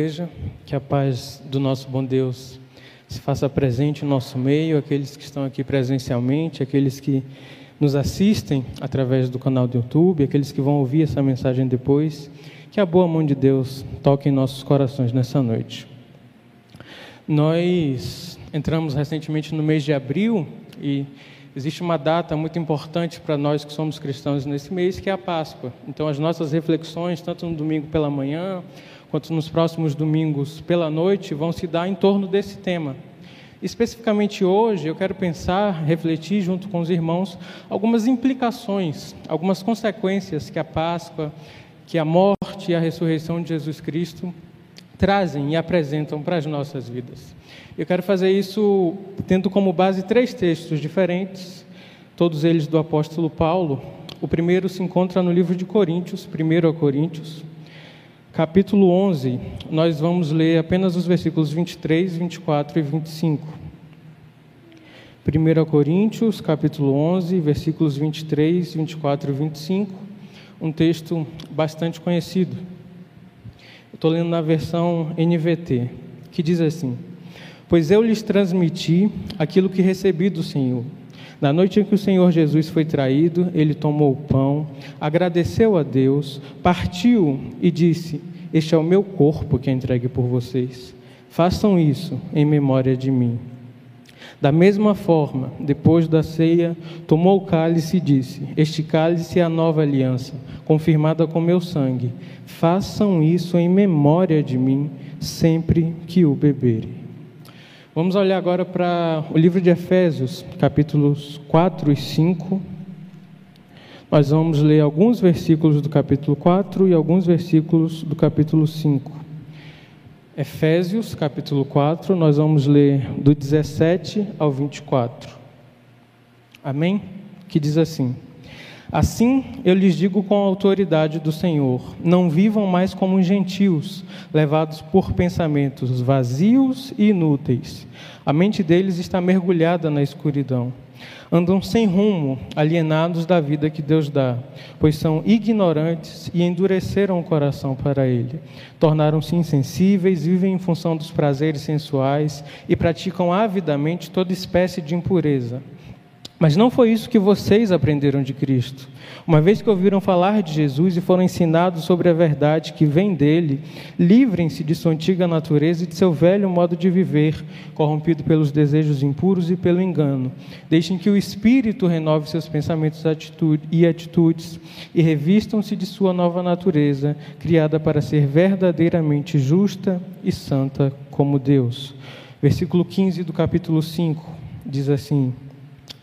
igreja, que a paz do nosso bom Deus se faça presente no nosso meio, aqueles que estão aqui presencialmente, aqueles que nos assistem através do canal do YouTube, aqueles que vão ouvir essa mensagem depois, que a boa mão de Deus toque em nossos corações nessa noite. Nós entramos recentemente no mês de abril e existe uma data muito importante para nós que somos cristãos nesse mês, que é a Páscoa. Então, as nossas reflexões, tanto no domingo pela manhã, quanto nos próximos domingos pela noite, vão se dar em torno desse tema. Especificamente hoje, eu quero pensar, refletir junto com os irmãos algumas implicações, algumas consequências que a Páscoa, que a morte e a ressurreição de Jesus Cristo trazem e apresentam para as nossas vidas. Eu quero fazer isso tendo como base três textos diferentes, todos eles do apóstolo Paulo. O primeiro se encontra no livro de Coríntios, 1 Coríntios, capítulo 11, nós vamos ler apenas os versículos 23, 24 e 25. 1 Coríntios, capítulo 11, versículos 23, 24 e 25, um texto bastante conhecido. Estou lendo na versão NVT, que diz assim: Pois eu lhes transmiti aquilo que recebi do Senhor. Na noite em que o Senhor Jesus foi traído, ele tomou o pão, agradeceu a Deus, partiu e disse: Este é o meu corpo que é entregue por vocês. Façam isso em memória de mim. Da mesma forma, depois da ceia, tomou o cálice e disse: Este cálice é a nova aliança, confirmada com meu sangue. Façam isso em memória de mim, sempre que o beberem. Vamos olhar agora para o livro de Efésios, capítulos 4 e 5. Nós vamos ler alguns versículos do capítulo 4 e alguns versículos do capítulo 5. Efésios, capítulo 4, nós vamos ler do 17 ao 24. Amém? Que diz assim: Assim eu lhes digo com a autoridade do Senhor: não vivam mais como gentios, levados por pensamentos vazios e inúteis. A mente deles está mergulhada na escuridão. Andam sem rumo, alienados da vida que Deus dá, pois são ignorantes e endureceram o coração para Ele. Tornaram-se insensíveis, vivem em função dos prazeres sensuais e praticam avidamente toda espécie de impureza. Mas não foi isso que vocês aprenderam de Cristo. Uma vez que ouviram falar de Jesus e foram ensinados sobre a verdade que vem dele, livrem-se de sua antiga natureza e de seu velho modo de viver, corrompido pelos desejos impuros e pelo engano. Deixem que o Espírito renove seus pensamentos e atitudes e revistam-se de sua nova natureza, criada para ser verdadeiramente justa e santa como Deus. Versículo 15 do capítulo 5 diz assim.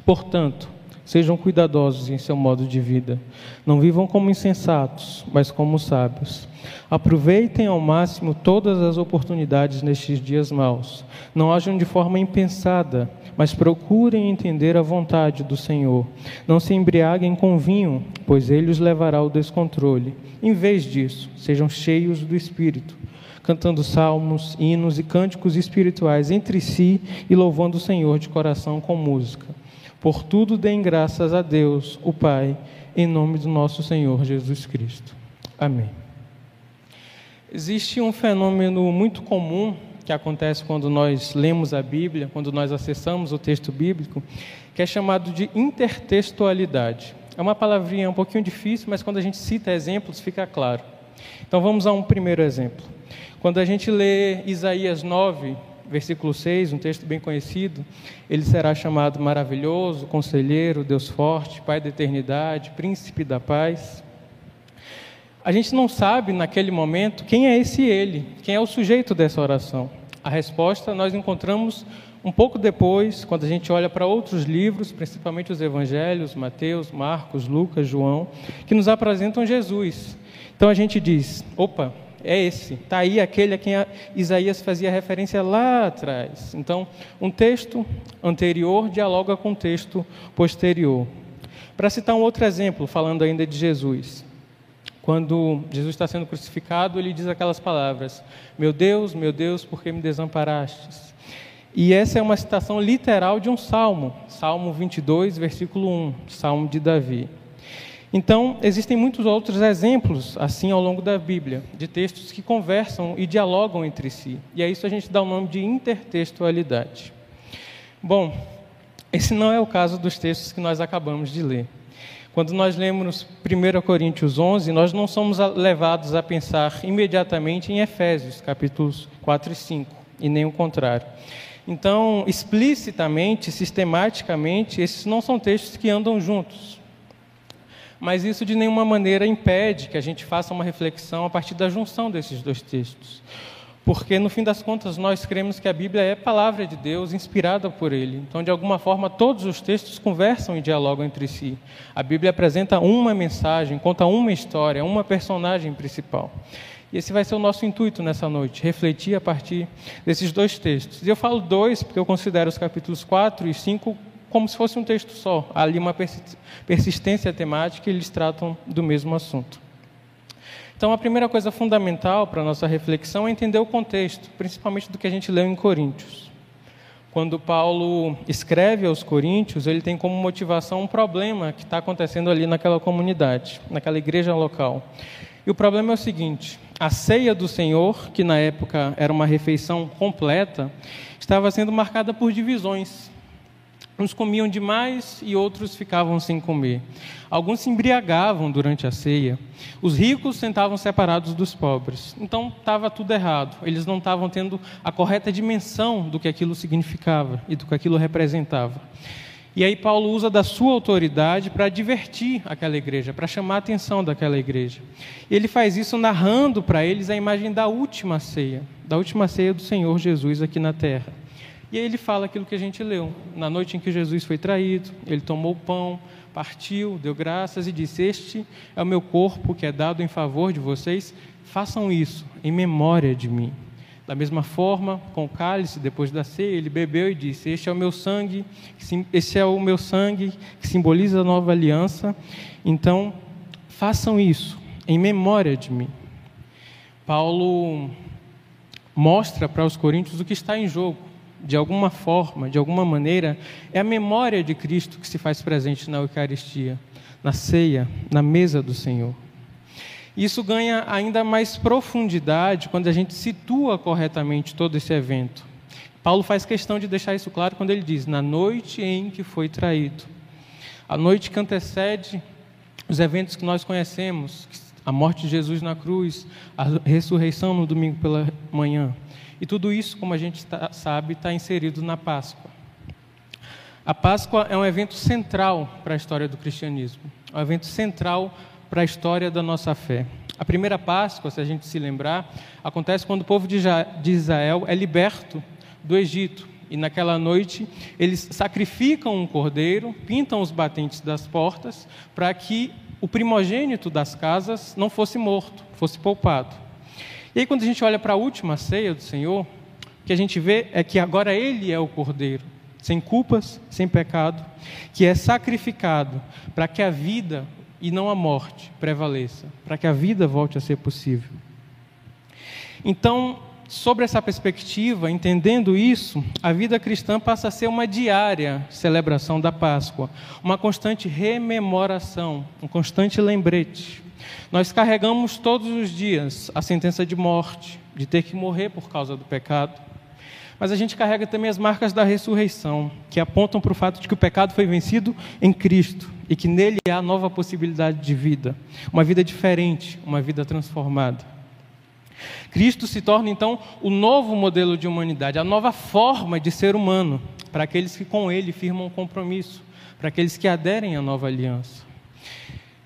Portanto, sejam cuidadosos em seu modo de vida. Não vivam como insensatos, mas como sábios. Aproveitem ao máximo todas as oportunidades nestes dias maus. Não ajam de forma impensada, mas procurem entender a vontade do Senhor. Não se embriaguem com vinho, pois ele os levará ao descontrole. Em vez disso, sejam cheios do Espírito cantando salmos, hinos e cânticos espirituais entre si e louvando o Senhor de coração com música por tudo deem graças a Deus, o Pai, em nome do nosso Senhor Jesus Cristo. Amém. Existe um fenômeno muito comum que acontece quando nós lemos a Bíblia, quando nós acessamos o texto bíblico, que é chamado de intertextualidade. É uma palavrinha um pouquinho difícil, mas quando a gente cita exemplos fica claro. Então vamos a um primeiro exemplo. Quando a gente lê Isaías 9, versículo 6, um texto bem conhecido, ele será chamado maravilhoso, conselheiro, Deus forte, Pai da eternidade, príncipe da paz. A gente não sabe naquele momento quem é esse ele, quem é o sujeito dessa oração. A resposta nós encontramos um pouco depois, quando a gente olha para outros livros, principalmente os evangelhos, Mateus, Marcos, Lucas, João, que nos apresentam Jesus. Então a gente diz: opa, é esse. Está aí aquele a quem Isaías fazia referência lá atrás. Então, um texto anterior dialoga com um texto posterior. Para citar um outro exemplo, falando ainda de Jesus. Quando Jesus está sendo crucificado, ele diz aquelas palavras: Meu Deus, meu Deus, por que me desamparastes? E essa é uma citação literal de um salmo, Salmo 22, versículo 1, Salmo de Davi. Então, existem muitos outros exemplos, assim, ao longo da Bíblia, de textos que conversam e dialogam entre si. E a isso a gente dá o nome de intertextualidade. Bom, esse não é o caso dos textos que nós acabamos de ler. Quando nós lemos 1 Coríntios 11, nós não somos levados a pensar imediatamente em Efésios, capítulos 4 e 5, e nem o contrário. Então, explicitamente, sistematicamente, esses não são textos que andam juntos. Mas isso de nenhuma maneira impede que a gente faça uma reflexão a partir da junção desses dois textos. Porque, no fim das contas, nós cremos que a Bíblia é palavra de Deus, inspirada por Ele. Então, de alguma forma, todos os textos conversam e dialogam entre si. A Bíblia apresenta uma mensagem, conta uma história, uma personagem principal. E esse vai ser o nosso intuito nessa noite, refletir a partir desses dois textos. E eu falo dois porque eu considero os capítulos 4 e 5 como se fosse um texto só. Há ali uma persistência temática e eles tratam do mesmo assunto. Então, a primeira coisa fundamental para a nossa reflexão é entender o contexto, principalmente do que a gente leu em Coríntios. Quando Paulo escreve aos Coríntios, ele tem como motivação um problema que está acontecendo ali naquela comunidade, naquela igreja local. E o problema é o seguinte: a ceia do Senhor, que na época era uma refeição completa, estava sendo marcada por divisões. Uns comiam demais e outros ficavam sem comer. Alguns se embriagavam durante a ceia. Os ricos sentavam separados dos pobres. Então estava tudo errado. Eles não estavam tendo a correta dimensão do que aquilo significava e do que aquilo representava. E aí Paulo usa da sua autoridade para divertir aquela igreja, para chamar a atenção daquela igreja. E ele faz isso narrando para eles a imagem da última ceia, da última ceia do Senhor Jesus aqui na terra. E aí ele fala aquilo que a gente leu. Na noite em que Jesus foi traído, ele tomou o pão, partiu, deu graças e disse: Este é o meu corpo que é dado em favor de vocês, façam isso em memória de mim. Da mesma forma, com o cálice, depois da ceia, ele bebeu e disse: Este é o meu sangue, este é o meu sangue que simboliza a nova aliança. Então, façam isso em memória de mim. Paulo mostra para os coríntios o que está em jogo de alguma forma, de alguma maneira, é a memória de Cristo que se faz presente na Eucaristia, na ceia, na mesa do Senhor. Isso ganha ainda mais profundidade quando a gente situa corretamente todo esse evento. Paulo faz questão de deixar isso claro quando ele diz: na noite em que foi traído. A noite que antecede os eventos que nós conhecemos, a morte de Jesus na cruz, a ressurreição no domingo pela manhã. E tudo isso, como a gente tá, sabe, está inserido na Páscoa. A Páscoa é um evento central para a história do cristianismo, é um evento central para a história da nossa fé. A primeira Páscoa, se a gente se lembrar, acontece quando o povo de Israel é liberto do Egito. E naquela noite eles sacrificam um cordeiro, pintam os batentes das portas, para que o primogênito das casas não fosse morto, fosse poupado. E aí, quando a gente olha para a última ceia do Senhor, o que a gente vê é que agora Ele é o Cordeiro, sem culpas, sem pecado, que é sacrificado para que a vida e não a morte prevaleça, para que a vida volte a ser possível. Então, sobre essa perspectiva, entendendo isso, a vida cristã passa a ser uma diária celebração da Páscoa, uma constante rememoração, um constante lembrete. Nós carregamos todos os dias a sentença de morte, de ter que morrer por causa do pecado. Mas a gente carrega também as marcas da ressurreição, que apontam para o fato de que o pecado foi vencido em Cristo e que nele há nova possibilidade de vida, uma vida diferente, uma vida transformada. Cristo se torna então o novo modelo de humanidade, a nova forma de ser humano, para aqueles que com ele firmam um compromisso, para aqueles que aderem à nova aliança.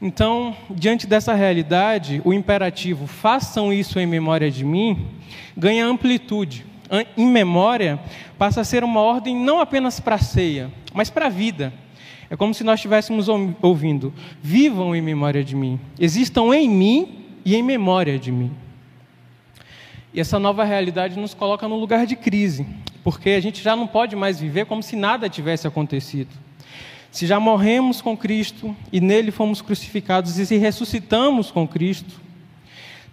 Então, diante dessa realidade, o imperativo façam isso em memória de mim ganha amplitude. Em memória passa a ser uma ordem não apenas para a ceia, mas para a vida. É como se nós estivéssemos ouvindo: vivam em memória de mim, existam em mim e em memória de mim. E essa nova realidade nos coloca num lugar de crise, porque a gente já não pode mais viver como se nada tivesse acontecido. Se já morremos com Cristo e nele fomos crucificados e se ressuscitamos com Cristo,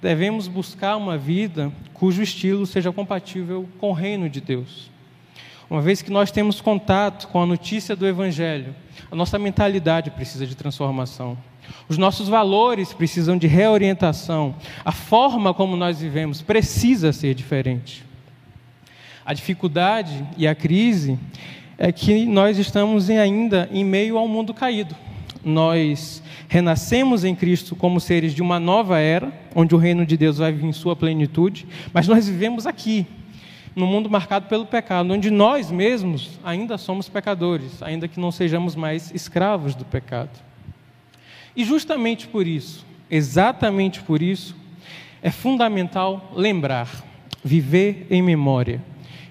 devemos buscar uma vida cujo estilo seja compatível com o reino de Deus. Uma vez que nós temos contato com a notícia do Evangelho, a nossa mentalidade precisa de transformação. Os nossos valores precisam de reorientação. A forma como nós vivemos precisa ser diferente. A dificuldade e a crise é que nós estamos ainda em meio ao mundo caído. Nós renascemos em Cristo como seres de uma nova era, onde o reino de Deus vai vir em sua plenitude, mas nós vivemos aqui, no mundo marcado pelo pecado, onde nós mesmos ainda somos pecadores, ainda que não sejamos mais escravos do pecado. E justamente por isso, exatamente por isso, é fundamental lembrar, viver em memória,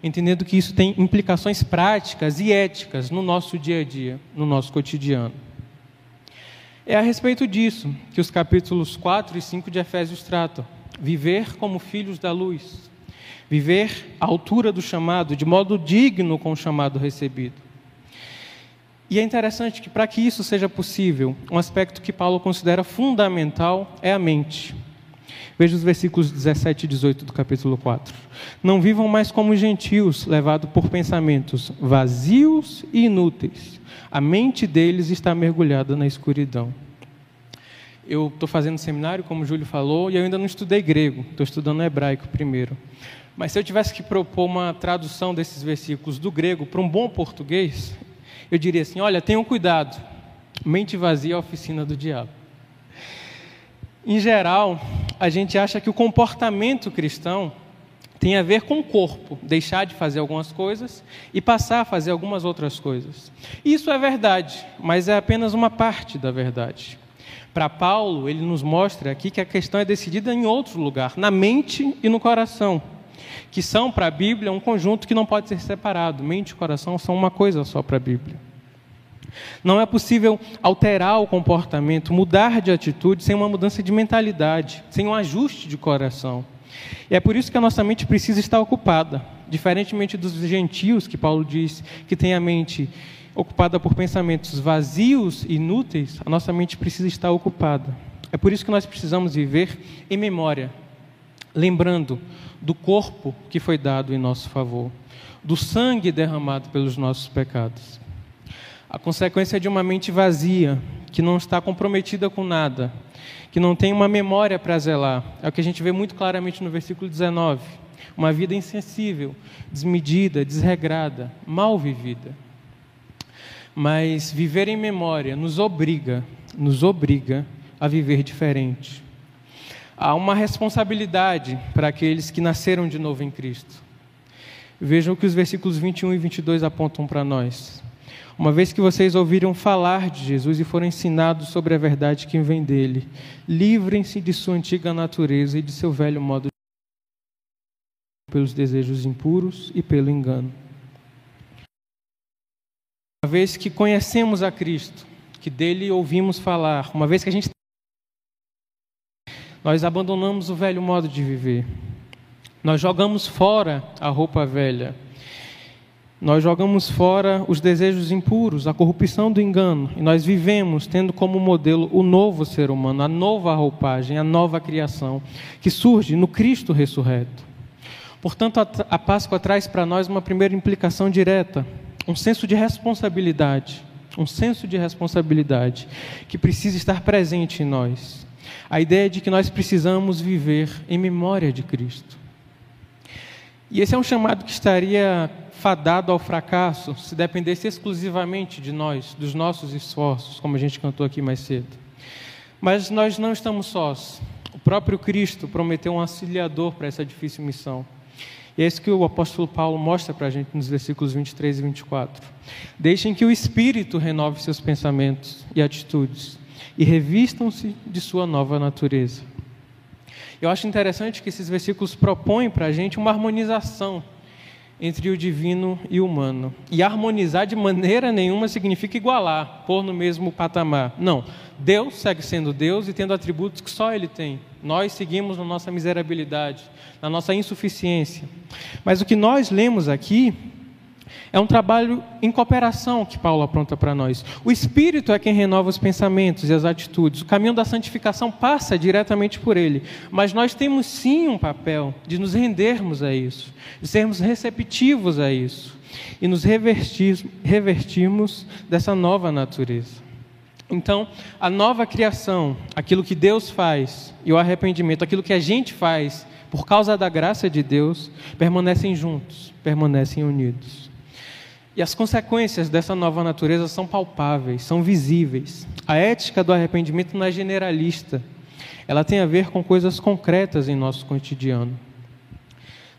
entendendo que isso tem implicações práticas e éticas no nosso dia a dia, no nosso cotidiano. É a respeito disso que os capítulos 4 e 5 de Efésios tratam. Viver como filhos da luz, viver à altura do chamado, de modo digno com o chamado recebido. E é interessante que, para que isso seja possível, um aspecto que Paulo considera fundamental é a mente. Veja os versículos 17 e 18 do capítulo 4. Não vivam mais como gentios, levados por pensamentos vazios e inúteis. A mente deles está mergulhada na escuridão. Eu estou fazendo seminário, como o Júlio falou, e eu ainda não estudei grego, estou estudando hebraico primeiro. Mas se eu tivesse que propor uma tradução desses versículos do grego para um bom português, eu diria assim: olha, tenham cuidado, mente vazia é a oficina do diabo. Em geral, a gente acha que o comportamento cristão tem a ver com o corpo, deixar de fazer algumas coisas e passar a fazer algumas outras coisas. Isso é verdade, mas é apenas uma parte da verdade. Para Paulo, ele nos mostra aqui que a questão é decidida em outro lugar, na mente e no coração que são para a Bíblia um conjunto que não pode ser separado. Mente e coração são uma coisa só para a Bíblia. Não é possível alterar o comportamento, mudar de atitude sem uma mudança de mentalidade, sem um ajuste de coração. E é por isso que a nossa mente precisa estar ocupada. Diferentemente dos gentios, que Paulo diz que tem a mente ocupada por pensamentos vazios e inúteis, a nossa mente precisa estar ocupada. É por isso que nós precisamos viver em memória, lembrando do corpo que foi dado em nosso favor, do sangue derramado pelos nossos pecados. A consequência de uma mente vazia, que não está comprometida com nada, que não tem uma memória para zelar, é o que a gente vê muito claramente no versículo 19. Uma vida insensível, desmedida, desregrada, mal vivida. Mas viver em memória nos obriga, nos obriga a viver diferente há uma responsabilidade para aqueles que nasceram de novo em Cristo. Vejam o que os versículos 21 e 22 apontam para nós. Uma vez que vocês ouviram falar de Jesus e foram ensinados sobre a verdade que vem dele, livrem-se de sua antiga natureza e de seu velho modo de pelos desejos impuros e pelo engano. Uma vez que conhecemos a Cristo, que dele ouvimos falar, uma vez que a gente nós abandonamos o velho modo de viver. Nós jogamos fora a roupa velha. Nós jogamos fora os desejos impuros, a corrupção do engano, e nós vivemos tendo como modelo o novo ser humano, a nova roupagem, a nova criação, que surge no Cristo ressurreto. Portanto, a Páscoa traz para nós uma primeira implicação direta, um senso de responsabilidade, um senso de responsabilidade que precisa estar presente em nós a ideia de que nós precisamos viver em memória de Cristo. E esse é um chamado que estaria fadado ao fracasso se dependesse exclusivamente de nós, dos nossos esforços, como a gente cantou aqui mais cedo. Mas nós não estamos sós. O próprio Cristo prometeu um auxiliador para essa difícil missão. E é isso que o apóstolo Paulo mostra para a gente nos versículos 23 e 24. Deixem que o Espírito renove seus pensamentos e atitudes e revistam-se de sua nova natureza. Eu acho interessante que esses versículos propõem para a gente uma harmonização entre o divino e o humano. E harmonizar de maneira nenhuma significa igualar, pôr no mesmo patamar. Não. Deus segue sendo Deus e tendo atributos que só Ele tem. Nós seguimos na nossa miserabilidade, na nossa insuficiência. Mas o que nós lemos aqui É um trabalho em cooperação que Paulo apronta para nós. O Espírito é quem renova os pensamentos e as atitudes. O caminho da santificação passa diretamente por ele. Mas nós temos sim um papel de nos rendermos a isso, de sermos receptivos a isso e nos revertir, revertirmos dessa nova natureza. Então, a nova criação, aquilo que Deus faz, e o arrependimento, aquilo que a gente faz, por causa da graça de Deus, permanecem juntos, permanecem unidos. E as consequências dessa nova natureza são palpáveis, são visíveis. A ética do arrependimento não é generalista, ela tem a ver com coisas concretas em nosso cotidiano.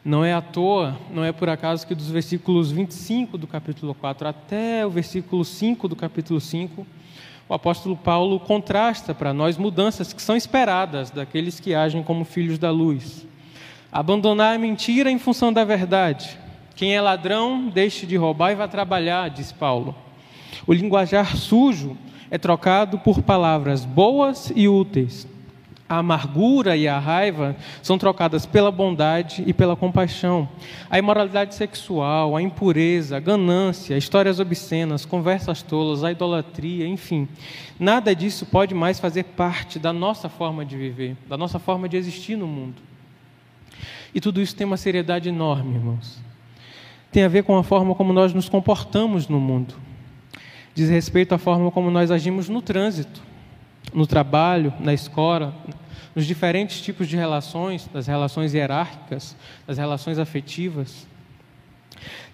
Não é à toa, não é por acaso que dos versículos 25 do capítulo 4 até o versículo 5 do capítulo 5, o apóstolo Paulo contrasta para nós mudanças que são esperadas daqueles que agem como filhos da luz. Abandonar a mentira em função da verdade. Quem é ladrão, deixe de roubar e vá trabalhar, diz Paulo. O linguajar sujo é trocado por palavras boas e úteis. A amargura e a raiva são trocadas pela bondade e pela compaixão. A imoralidade sexual, a impureza, a ganância, histórias obscenas, conversas tolas, a idolatria, enfim. Nada disso pode mais fazer parte da nossa forma de viver, da nossa forma de existir no mundo. E tudo isso tem uma seriedade enorme, irmãos. Tem a ver com a forma como nós nos comportamos no mundo. Diz respeito à forma como nós agimos no trânsito no trabalho, na escola, nos diferentes tipos de relações, das relações hierárquicas, das relações afetivas.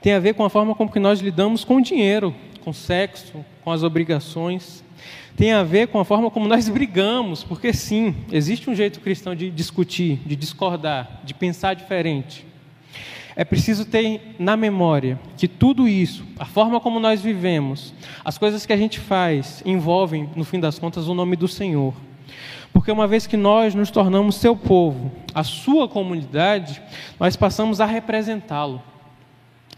Tem a ver com a forma como que nós lidamos com o dinheiro, com o sexo, com as obrigações. Tem a ver com a forma como nós brigamos, porque sim, existe um jeito cristão de discutir, de discordar, de pensar diferente. É preciso ter na memória que tudo isso, a forma como nós vivemos, as coisas que a gente faz, envolvem, no fim das contas, o nome do Senhor. Porque uma vez que nós nos tornamos seu povo, a sua comunidade, nós passamos a representá-lo.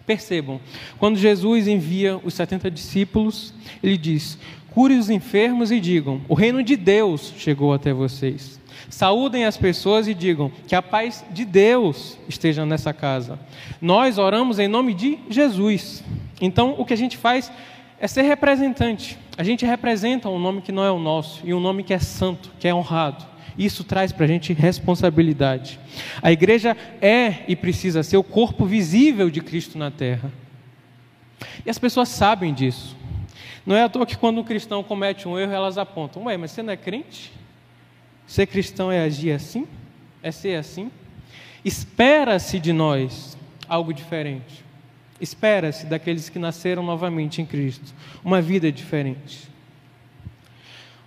Percebam, quando Jesus envia os 70 discípulos, ele diz: cure os enfermos e digam: o reino de Deus chegou até vocês. Saúdem as pessoas e digam que a paz de Deus esteja nessa casa. Nós oramos em nome de Jesus. Então, o que a gente faz é ser representante. A gente representa um nome que não é o nosso e um nome que é santo, que é honrado. Isso traz para a gente responsabilidade. A igreja é e precisa ser o corpo visível de Cristo na terra. E as pessoas sabem disso. Não é à toa que quando um cristão comete um erro, elas apontam: Ué, mas você não é crente? Ser cristão é agir assim? É ser assim? Espera-se de nós algo diferente. Espera-se daqueles que nasceram novamente em Cristo uma vida diferente.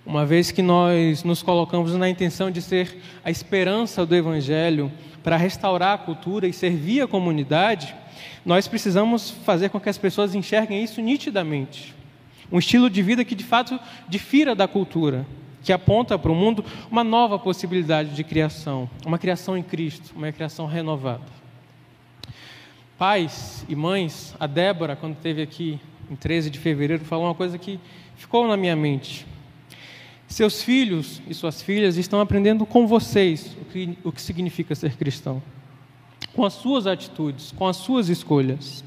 Uma vez que nós nos colocamos na intenção de ser a esperança do Evangelho para restaurar a cultura e servir a comunidade, nós precisamos fazer com que as pessoas enxerguem isso nitidamente. Um estilo de vida que de fato difira da cultura, que aponta para o mundo uma nova possibilidade de criação, uma criação em Cristo, uma criação renovada. Pais e mães, a Débora, quando esteve aqui em 13 de fevereiro, falou uma coisa que ficou na minha mente. Seus filhos e suas filhas estão aprendendo com vocês o que, o que significa ser cristão. Com as suas atitudes, com as suas escolhas.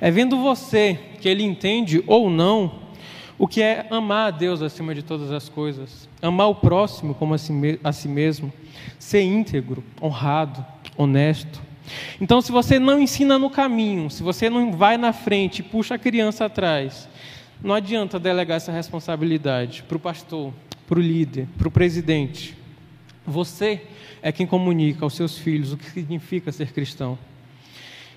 É vendo você que ele entende ou não o que é amar a Deus acima de todas as coisas, amar o próximo como a si, a si mesmo, ser íntegro, honrado, honesto. Então, se você não ensina no caminho, se você não vai na frente e puxa a criança atrás, não adianta delegar essa responsabilidade para o pastor, para o líder, para o presidente. Você é quem comunica aos seus filhos o que significa ser cristão.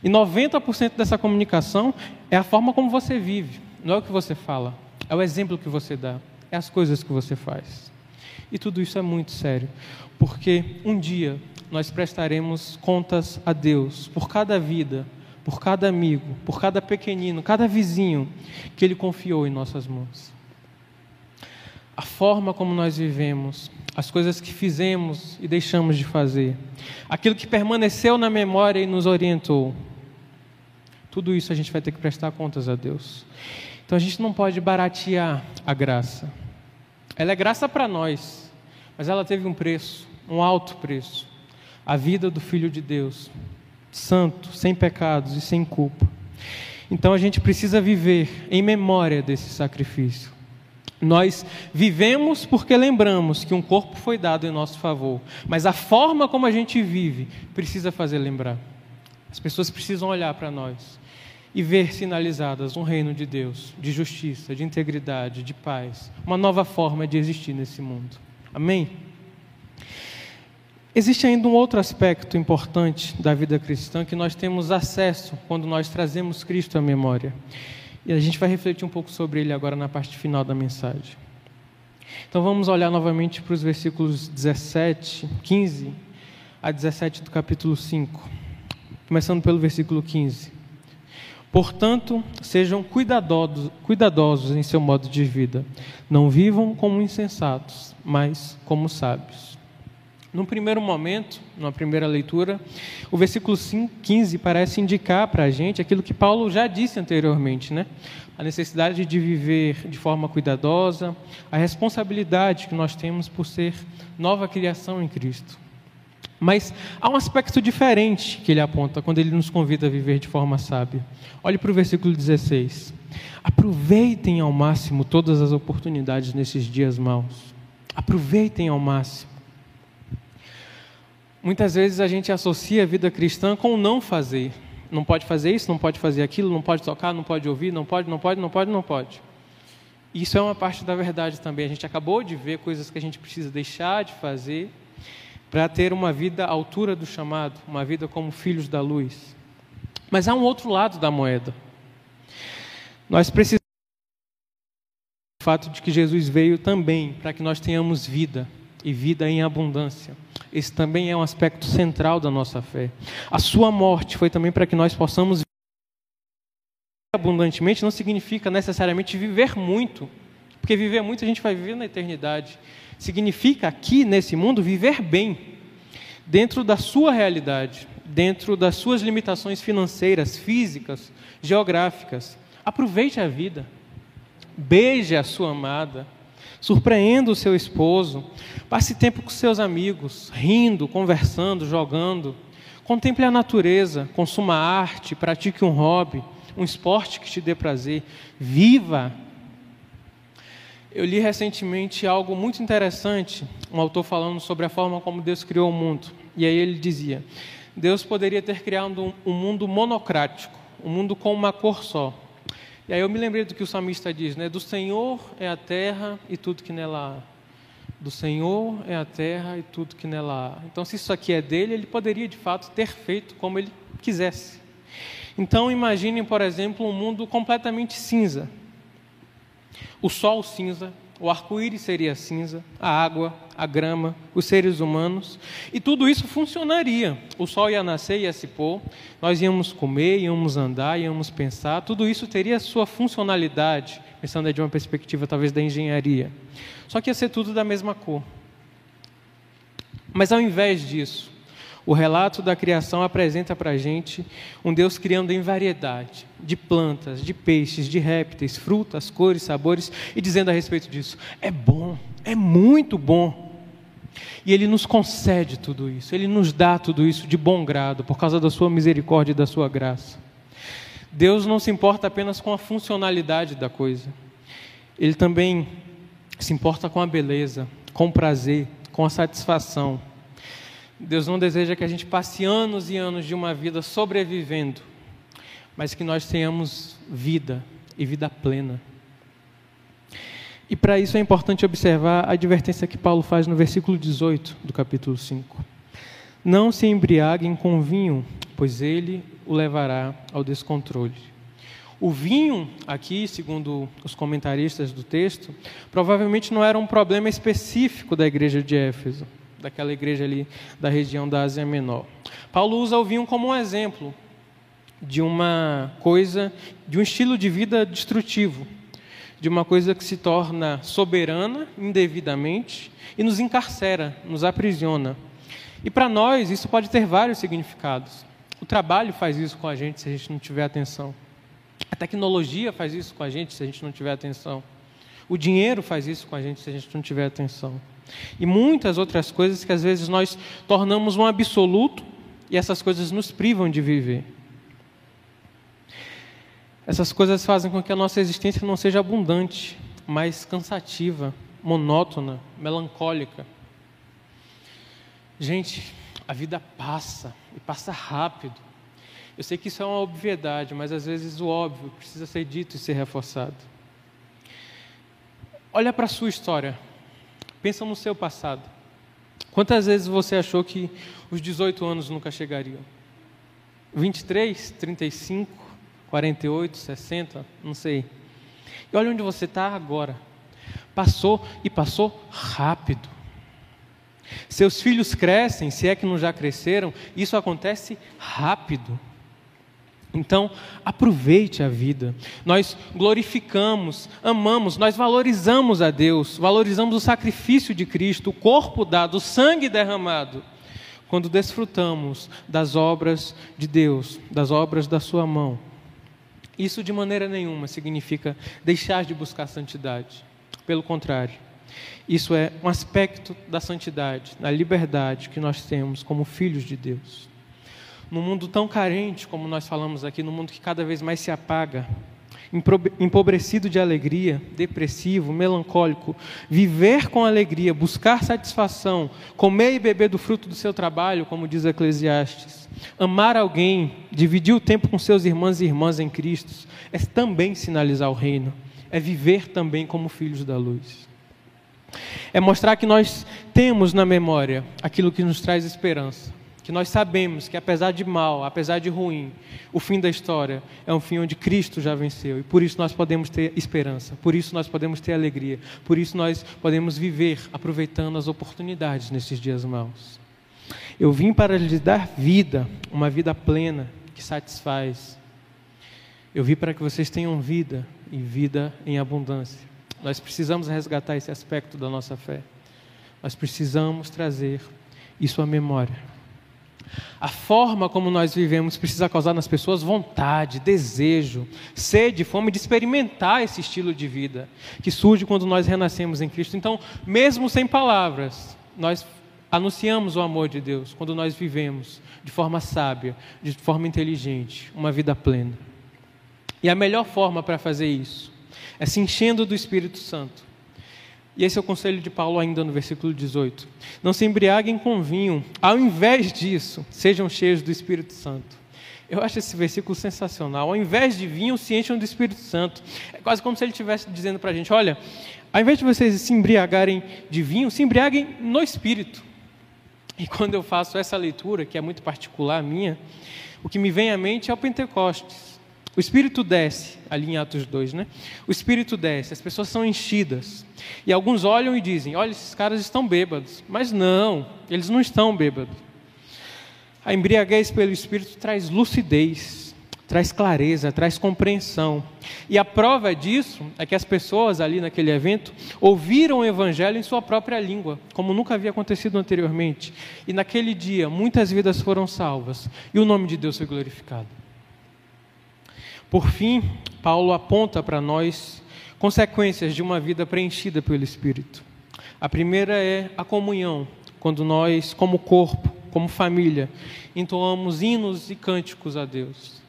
E 90% dessa comunicação é a forma como você vive, não é o que você fala. É o exemplo que você dá, é as coisas que você faz. E tudo isso é muito sério, porque um dia nós prestaremos contas a Deus por cada vida, por cada amigo, por cada pequenino, cada vizinho que Ele confiou em nossas mãos. A forma como nós vivemos, as coisas que fizemos e deixamos de fazer, aquilo que permaneceu na memória e nos orientou, tudo isso a gente vai ter que prestar contas a Deus. Então a gente não pode baratear a graça. Ela é graça para nós, mas ela teve um preço, um alto preço. A vida do Filho de Deus, santo, sem pecados e sem culpa. Então a gente precisa viver em memória desse sacrifício. Nós vivemos porque lembramos que um corpo foi dado em nosso favor, mas a forma como a gente vive precisa fazer lembrar. As pessoas precisam olhar para nós e ver sinalizadas um reino de Deus, de justiça, de integridade, de paz, uma nova forma de existir nesse mundo. Amém? Existe ainda um outro aspecto importante da vida cristã que nós temos acesso quando nós trazemos Cristo à memória. E a gente vai refletir um pouco sobre ele agora na parte final da mensagem. Então vamos olhar novamente para os versículos 17, 15 a 17 do capítulo 5. Começando pelo versículo 15. Portanto, sejam cuidadosos, cuidadosos em seu modo de vida. Não vivam como insensatos, mas como sábios num primeiro momento, numa primeira leitura, o versículo 15 parece indicar para a gente aquilo que Paulo já disse anteriormente, né? A necessidade de viver de forma cuidadosa, a responsabilidade que nós temos por ser nova criação em Cristo. Mas há um aspecto diferente que ele aponta quando ele nos convida a viver de forma sábia. Olhe para o versículo 16. Aproveitem ao máximo todas as oportunidades nesses dias maus. Aproveitem ao máximo. Muitas vezes a gente associa a vida cristã com o não fazer. Não pode fazer isso, não pode fazer aquilo, não pode tocar, não pode ouvir, não pode, não pode, não pode, não pode. Isso é uma parte da verdade também. A gente acabou de ver coisas que a gente precisa deixar de fazer para ter uma vida à altura do chamado, uma vida como filhos da luz. Mas há um outro lado da moeda. Nós precisamos do fato de que Jesus veio também para que nós tenhamos vida e vida em abundância. Esse também é um aspecto central da nossa fé. A sua morte foi também para que nós possamos viver abundantemente, não significa necessariamente viver muito, porque viver muito a gente vai viver na eternidade. Significa aqui nesse mundo viver bem, dentro da sua realidade, dentro das suas limitações financeiras, físicas, geográficas. Aproveite a vida. Beije a sua amada Surpreenda o seu esposo. Passe tempo com seus amigos, rindo, conversando, jogando. Contemple a natureza, consuma arte, pratique um hobby, um esporte que te dê prazer. Viva! Eu li recentemente algo muito interessante, um autor falando sobre a forma como Deus criou o mundo. E aí ele dizia: Deus poderia ter criado um mundo monocrático, um mundo com uma cor só. E aí eu me lembrei do que o salmista diz, né? Do Senhor é a terra e tudo que nela há. Do Senhor é a terra e tudo que nela há. Então, se isso aqui é dele, ele poderia de fato ter feito como ele quisesse. Então, imaginem, por exemplo, um mundo completamente cinza. O sol cinza, o arco-íris seria cinza, a água, a grama, os seres humanos, e tudo isso funcionaria. O sol ia nascer, ia se pôr, nós íamos comer, íamos andar, íamos pensar, tudo isso teria sua funcionalidade, pensando de uma perspectiva talvez da engenharia. Só que ia ser tudo da mesma cor. Mas ao invés disso, o relato da criação apresenta para a gente um Deus criando em variedade de plantas, de peixes, de répteis, frutas, cores, sabores e dizendo a respeito disso: é bom, é muito bom. E Ele nos concede tudo isso, Ele nos dá tudo isso de bom grado, por causa da Sua misericórdia e da Sua graça. Deus não se importa apenas com a funcionalidade da coisa, Ele também se importa com a beleza, com o prazer, com a satisfação. Deus não deseja que a gente passe anos e anos de uma vida sobrevivendo, mas que nós tenhamos vida e vida plena. E para isso é importante observar a advertência que Paulo faz no versículo 18 do capítulo 5. Não se embriaguem com vinho, pois ele o levará ao descontrole. O vinho, aqui, segundo os comentaristas do texto, provavelmente não era um problema específico da igreja de Éfeso daquela igreja ali da região da Ásia Menor. Paulo usa o vinho como um exemplo de uma coisa, de um estilo de vida destrutivo, de uma coisa que se torna soberana indevidamente e nos encarcera, nos aprisiona. E para nós isso pode ter vários significados. O trabalho faz isso com a gente se a gente não tiver atenção. A tecnologia faz isso com a gente se a gente não tiver atenção. O dinheiro faz isso com a gente se a gente não tiver atenção. E muitas outras coisas que às vezes nós tornamos um absoluto e essas coisas nos privam de viver. Essas coisas fazem com que a nossa existência não seja abundante, mas cansativa, monótona, melancólica. Gente, a vida passa e passa rápido. Eu sei que isso é uma obviedade, mas às vezes o óbvio precisa ser dito e ser reforçado. Olha para a sua história. Pensa no seu passado. Quantas vezes você achou que os 18 anos nunca chegariam? 23, 35, 48, 60, não sei. E olha onde você está agora. Passou e passou rápido. Seus filhos crescem, se é que não já cresceram, isso acontece rápido. Então, aproveite a vida. Nós glorificamos, amamos, nós valorizamos a Deus, valorizamos o sacrifício de Cristo, o corpo dado, o sangue derramado, quando desfrutamos das obras de Deus, das obras da Sua mão. Isso de maneira nenhuma significa deixar de buscar santidade. Pelo contrário, isso é um aspecto da santidade, da liberdade que nós temos como filhos de Deus. Num mundo tão carente, como nós falamos aqui, num mundo que cada vez mais se apaga, empobrecido de alegria, depressivo, melancólico, viver com alegria, buscar satisfação, comer e beber do fruto do seu trabalho, como diz Eclesiastes, amar alguém, dividir o tempo com seus irmãos e irmãs em Cristo, é também sinalizar o reino, é viver também como filhos da luz. É mostrar que nós temos na memória aquilo que nos traz esperança. Que nós sabemos que apesar de mal, apesar de ruim, o fim da história é um fim onde Cristo já venceu. E por isso nós podemos ter esperança, por isso nós podemos ter alegria, por isso nós podemos viver aproveitando as oportunidades nesses dias maus. Eu vim para lhes dar vida, uma vida plena que satisfaz. Eu vim para que vocês tenham vida e vida em abundância. Nós precisamos resgatar esse aspecto da nossa fé. Nós precisamos trazer isso à memória. A forma como nós vivemos precisa causar nas pessoas vontade, desejo, sede, fome de experimentar esse estilo de vida que surge quando nós renascemos em Cristo. Então, mesmo sem palavras, nós anunciamos o amor de Deus quando nós vivemos de forma sábia, de forma inteligente, uma vida plena. E a melhor forma para fazer isso é se enchendo do Espírito Santo. E esse é o conselho de Paulo ainda no versículo 18. Não se embriaguem com vinho, ao invés disso, sejam cheios do Espírito Santo. Eu acho esse versículo sensacional. Ao invés de vinho, se enchem do Espírito Santo. É quase como se ele estivesse dizendo para a gente: olha, ao invés de vocês se embriagarem de vinho, se embriaguem no Espírito. E quando eu faço essa leitura, que é muito particular minha, o que me vem à mente é o Pentecostes. O Espírito desce, ali em Atos 2, né? O Espírito desce, as pessoas são enchidas. E alguns olham e dizem: Olha, esses caras estão bêbados. Mas não, eles não estão bêbados. A embriaguez pelo Espírito traz lucidez, traz clareza, traz compreensão. E a prova disso é que as pessoas ali naquele evento ouviram o Evangelho em sua própria língua, como nunca havia acontecido anteriormente. E naquele dia, muitas vidas foram salvas e o nome de Deus foi glorificado. Por fim, Paulo aponta para nós consequências de uma vida preenchida pelo Espírito. A primeira é a comunhão, quando nós, como corpo, como família, entoamos hinos e cânticos a Deus.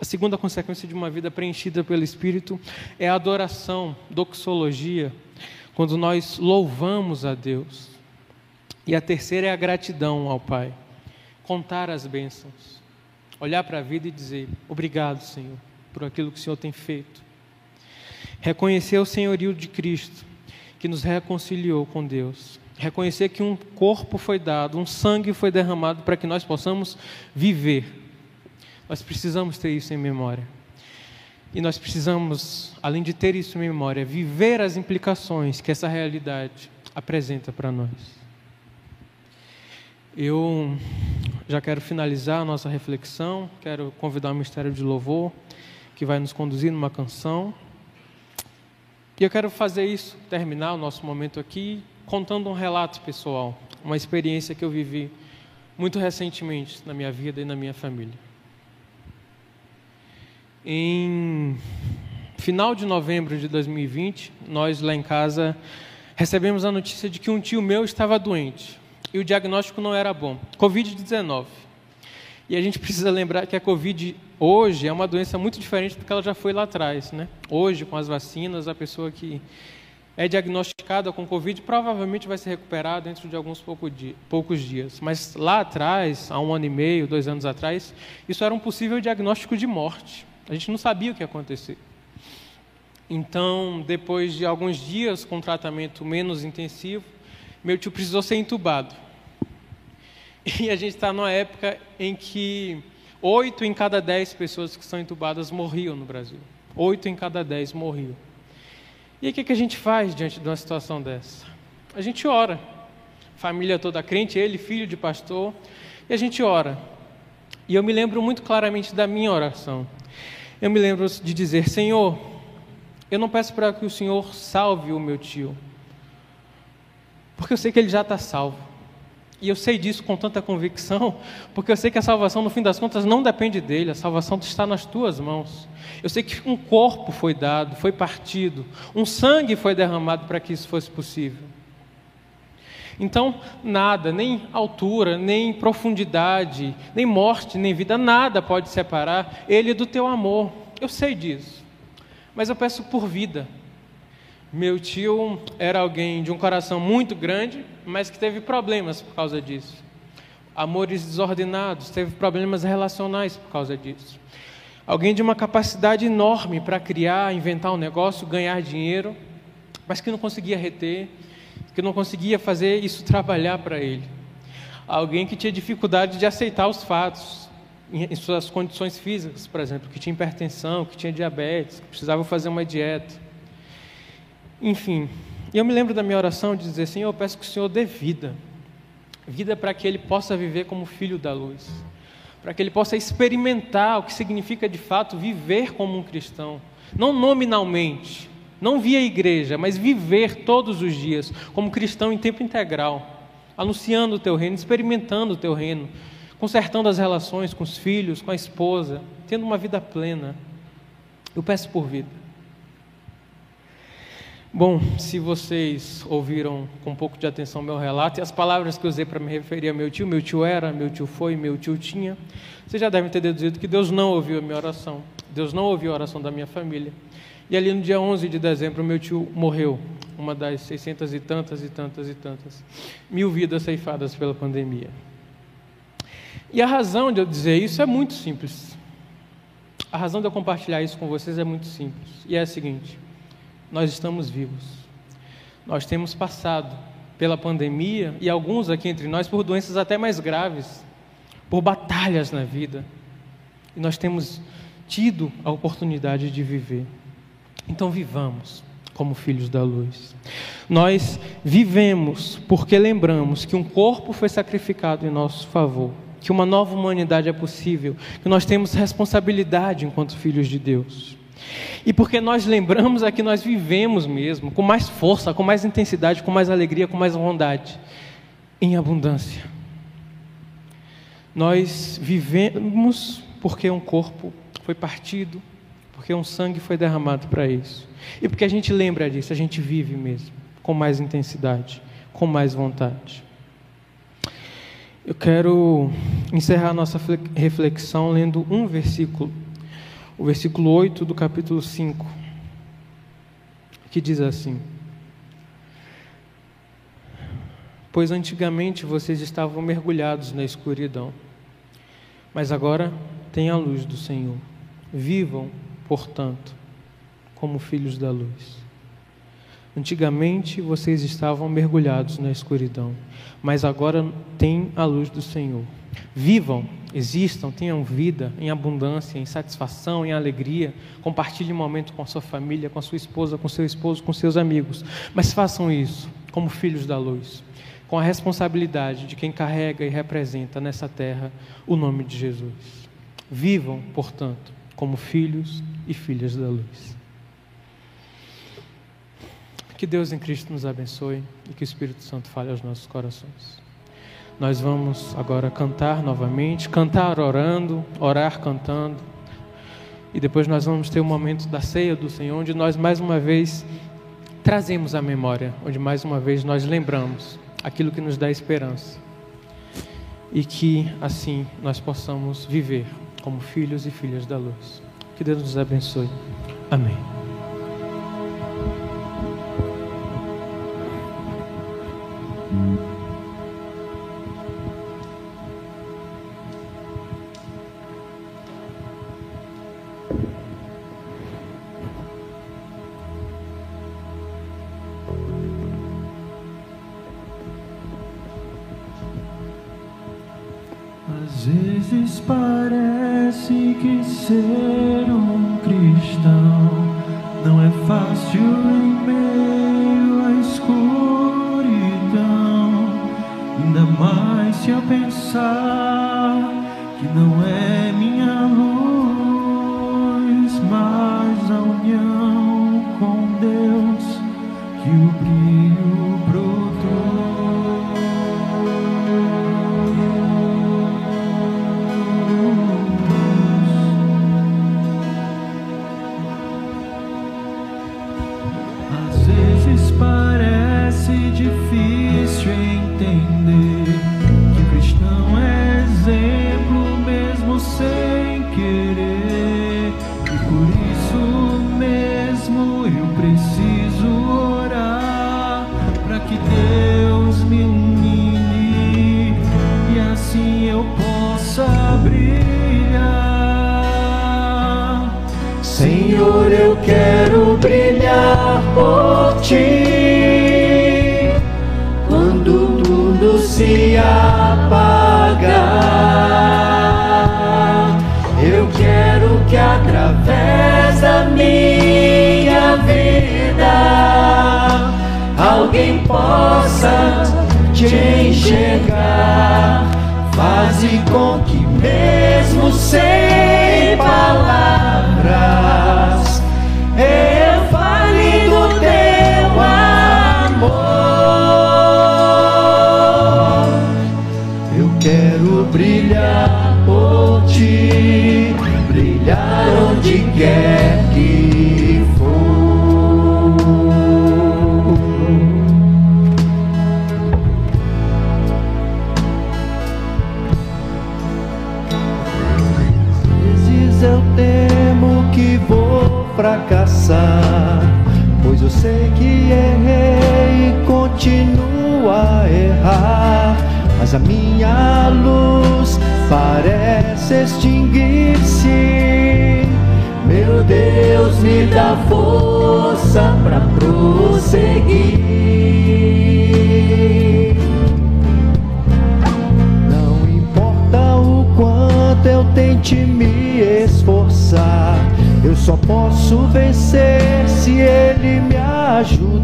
A segunda consequência de uma vida preenchida pelo Espírito é a adoração, doxologia, quando nós louvamos a Deus. E a terceira é a gratidão ao Pai, contar as bênçãos, olhar para a vida e dizer: Obrigado, Senhor por aquilo que o Senhor tem feito. Reconhecer o senhorio de Cristo, que nos reconciliou com Deus. Reconhecer que um corpo foi dado, um sangue foi derramado para que nós possamos viver. Nós precisamos ter isso em memória. E nós precisamos, além de ter isso em memória, viver as implicações que essa realidade apresenta para nós. Eu já quero finalizar a nossa reflexão, quero convidar o Ministério de Louvor que vai nos conduzir numa canção. E eu quero fazer isso, terminar o nosso momento aqui, contando um relato pessoal, uma experiência que eu vivi muito recentemente na minha vida e na minha família. Em final de novembro de 2020, nós lá em casa recebemos a notícia de que um tio meu estava doente e o diagnóstico não era bom, Covid-19. E a gente precisa lembrar que a Covid hoje é uma doença muito diferente do que ela já foi lá atrás. Né? Hoje, com as vacinas, a pessoa que é diagnosticada com Covid provavelmente vai se recuperar dentro de alguns poucos dias. Mas lá atrás, há um ano e meio, dois anos atrás, isso era um possível diagnóstico de morte. A gente não sabia o que ia acontecer. Então, depois de alguns dias com tratamento menos intensivo, meu tio precisou ser entubado. E a gente está numa época em que oito em cada dez pessoas que são entubadas morriam no Brasil. Oito em cada dez morriam. E o que, que a gente faz diante de uma situação dessa? A gente ora. Família toda crente, ele, filho de pastor, e a gente ora. E eu me lembro muito claramente da minha oração. Eu me lembro de dizer: Senhor, eu não peço para que o Senhor salve o meu tio, porque eu sei que ele já está salvo. E eu sei disso com tanta convicção, porque eu sei que a salvação, no fim das contas, não depende dele, a salvação está nas tuas mãos. Eu sei que um corpo foi dado, foi partido, um sangue foi derramado para que isso fosse possível. Então, nada, nem altura, nem profundidade, nem morte, nem vida, nada pode separar ele do teu amor. Eu sei disso, mas eu peço por vida, meu tio era alguém de um coração muito grande, mas que teve problemas por causa disso. Amores desordenados, teve problemas relacionais por causa disso. Alguém de uma capacidade enorme para criar, inventar um negócio, ganhar dinheiro, mas que não conseguia reter, que não conseguia fazer isso trabalhar para ele. Alguém que tinha dificuldade de aceitar os fatos, em suas condições físicas, por exemplo, que tinha hipertensão, que tinha diabetes, que precisava fazer uma dieta. Enfim, eu me lembro da minha oração de dizer: Senhor, eu peço que o Senhor dê vida, vida para que ele possa viver como filho da luz, para que ele possa experimentar o que significa de fato viver como um cristão, não nominalmente, não via igreja, mas viver todos os dias como cristão em tempo integral, anunciando o teu reino, experimentando o teu reino, consertando as relações com os filhos, com a esposa, tendo uma vida plena. Eu peço por vida. Bom, se vocês ouviram com um pouco de atenção meu relato e as palavras que eu usei para me referir a meu tio, meu tio era, meu tio foi, meu tio tinha, vocês já devem ter deduzido que Deus não ouviu a minha oração, Deus não ouviu a oração da minha família. E ali no dia 11 de dezembro, meu tio morreu, uma das seiscentas e tantas e tantas e tantas mil vidas ceifadas pela pandemia. E a razão de eu dizer isso é muito simples. A razão de eu compartilhar isso com vocês é muito simples. E é a seguinte: nós estamos vivos. Nós temos passado pela pandemia e alguns aqui entre nós por doenças até mais graves, por batalhas na vida. E nós temos tido a oportunidade de viver. Então vivamos como filhos da luz. Nós vivemos porque lembramos que um corpo foi sacrificado em nosso favor, que uma nova humanidade é possível, que nós temos responsabilidade enquanto filhos de Deus. E porque nós lembramos a que nós vivemos mesmo, com mais força, com mais intensidade, com mais alegria, com mais bondade, em abundância. Nós vivemos porque um corpo foi partido, porque um sangue foi derramado para isso. E porque a gente lembra disso, a gente vive mesmo, com mais intensidade, com mais vontade. Eu quero encerrar nossa reflexão lendo um versículo o versículo 8 do capítulo 5, que diz assim: Pois antigamente vocês estavam mergulhados na escuridão, mas agora têm a luz do Senhor. Vivam, portanto, como filhos da luz. Antigamente vocês estavam mergulhados na escuridão, mas agora têm a luz do Senhor. Vivam, existam, tenham vida em abundância, em satisfação, em alegria. Compartilhe um momento com a sua família, com a sua esposa, com seu esposo, com seus amigos. Mas façam isso como filhos da luz, com a responsabilidade de quem carrega e representa nessa terra o nome de Jesus. Vivam, portanto, como filhos e filhas da luz. Que Deus em Cristo nos abençoe e que o Espírito Santo fale aos nossos corações. Nós vamos agora cantar novamente, cantar orando, orar cantando. E depois nós vamos ter o um momento da ceia do Senhor, onde nós mais uma vez trazemos a memória, onde mais uma vez nós lembramos aquilo que nos dá esperança. E que assim nós possamos viver como filhos e filhas da luz. Que Deus nos abençoe. Amém. Filho Bruto.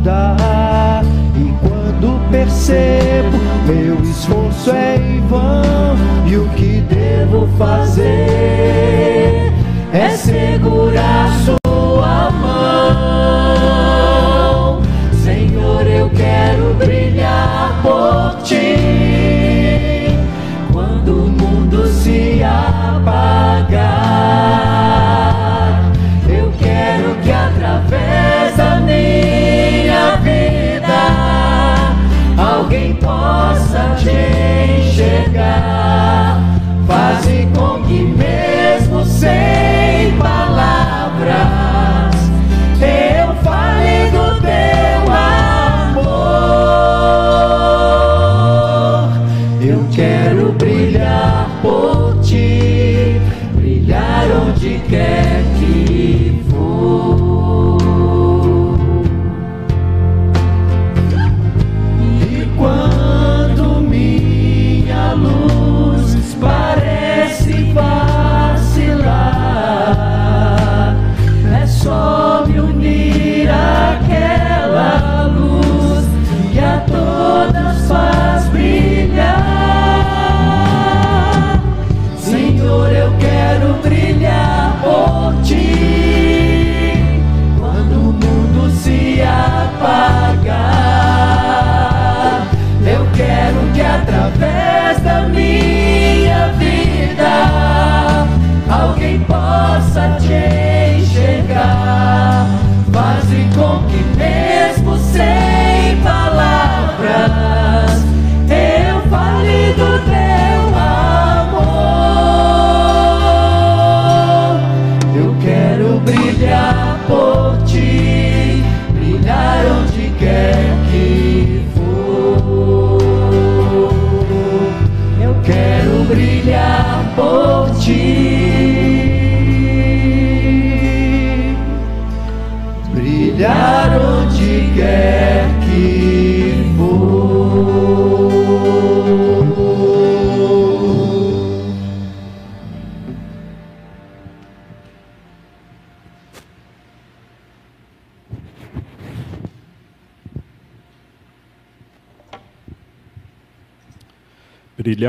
mudar. E quando percebo, meu esforço é em vão. E o que devo fazer é segurar.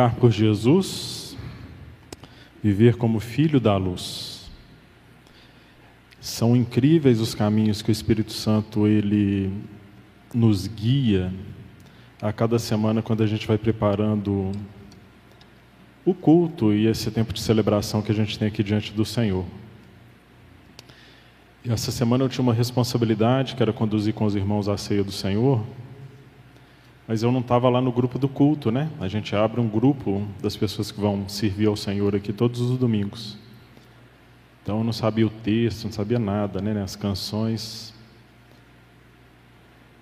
Brilhar por Jesus, viver como filho da luz. São incríveis os caminhos que o Espírito Santo ele nos guia a cada semana quando a gente vai preparando o culto e esse tempo de celebração que a gente tem aqui diante do Senhor. E essa semana eu tinha uma responsabilidade, que era conduzir com os irmãos a ceia do Senhor, mas eu não estava lá no grupo do culto, né? A gente abre um grupo das pessoas que vão servir ao Senhor aqui todos os domingos. Então eu não sabia o texto, não sabia nada, né? As canções.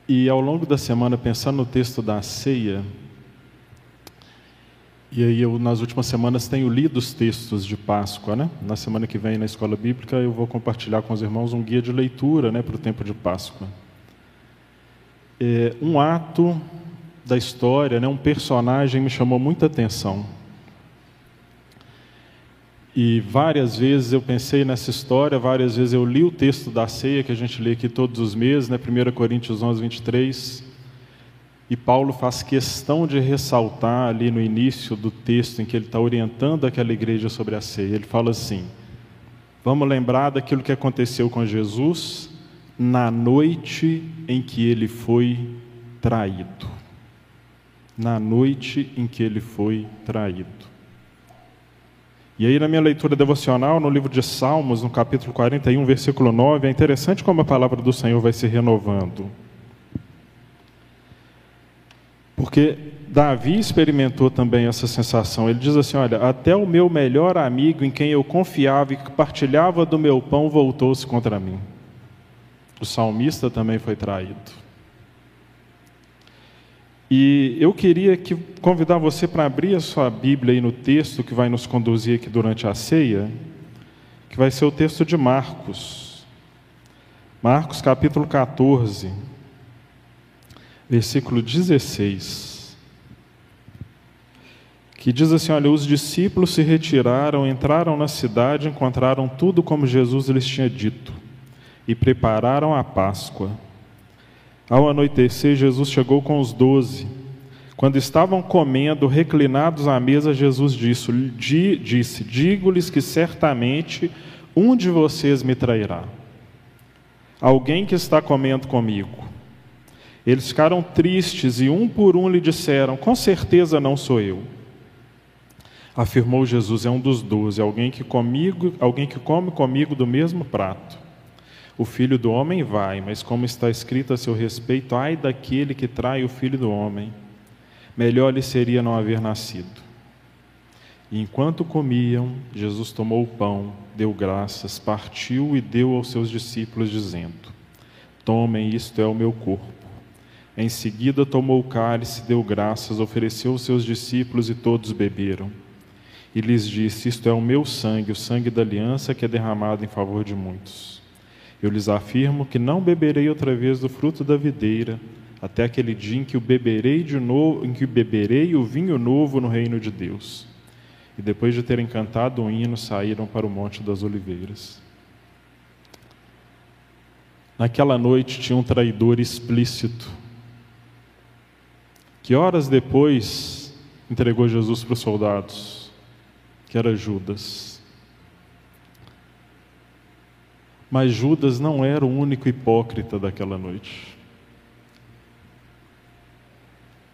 E ao longo da semana, pensando no texto da ceia, e aí eu nas últimas semanas tenho lido os textos de Páscoa, né? Na semana que vem na escola bíblica eu vou compartilhar com os irmãos um guia de leitura, né, para o tempo de Páscoa. É, um ato da história, né, um personagem me chamou muita atenção. E várias vezes eu pensei nessa história, várias vezes eu li o texto da ceia que a gente lê aqui todos os meses, né, 1 Coríntios 11, 23. E Paulo faz questão de ressaltar ali no início do texto em que ele está orientando aquela igreja sobre a ceia. Ele fala assim: Vamos lembrar daquilo que aconteceu com Jesus na noite em que ele foi traído na noite em que ele foi traído. E aí, na minha leitura devocional, no livro de Salmos, no capítulo 41, versículo 9, é interessante como a palavra do Senhor vai se renovando. Porque Davi experimentou também essa sensação. Ele diz assim: Olha, até o meu melhor amigo em quem eu confiava e que partilhava do meu pão voltou-se contra mim. O salmista também foi traído. E eu queria que, convidar você para abrir a sua Bíblia aí no texto que vai nos conduzir aqui durante a ceia, que vai ser o texto de Marcos. Marcos capítulo 14, versículo 16. Que diz assim: Olha, os discípulos se retiraram, entraram na cidade, encontraram tudo como Jesus lhes tinha dito e prepararam a Páscoa. Ao anoitecer, Jesus chegou com os doze. Quando estavam comendo, reclinados à mesa, Jesus disse: Digo-lhes que certamente um de vocês me trairá. Alguém que está comendo comigo. Eles ficaram tristes e um por um lhe disseram: Com certeza não sou eu. Afirmou Jesus: É um dos doze, alguém que comigo, alguém que come comigo do mesmo prato. O filho do homem vai, mas como está escrito a seu respeito, ai daquele que trai o filho do homem. Melhor lhe seria não haver nascido. E enquanto comiam, Jesus tomou o pão, deu graças, partiu e deu aos seus discípulos, dizendo: Tomem, isto é o meu corpo. Em seguida tomou o cálice, deu graças, ofereceu aos seus discípulos e todos beberam. E lhes disse: Isto é o meu sangue, o sangue da aliança que é derramado em favor de muitos. Eu lhes afirmo que não beberei outra vez do fruto da videira, até aquele dia em que o beberei de novo, em que beberei o vinho novo no reino de Deus. E depois de terem cantado um hino, saíram para o monte das oliveiras. Naquela noite tinha um traidor explícito, que horas depois entregou Jesus para os soldados, que era Judas. Mas Judas não era o único hipócrita daquela noite.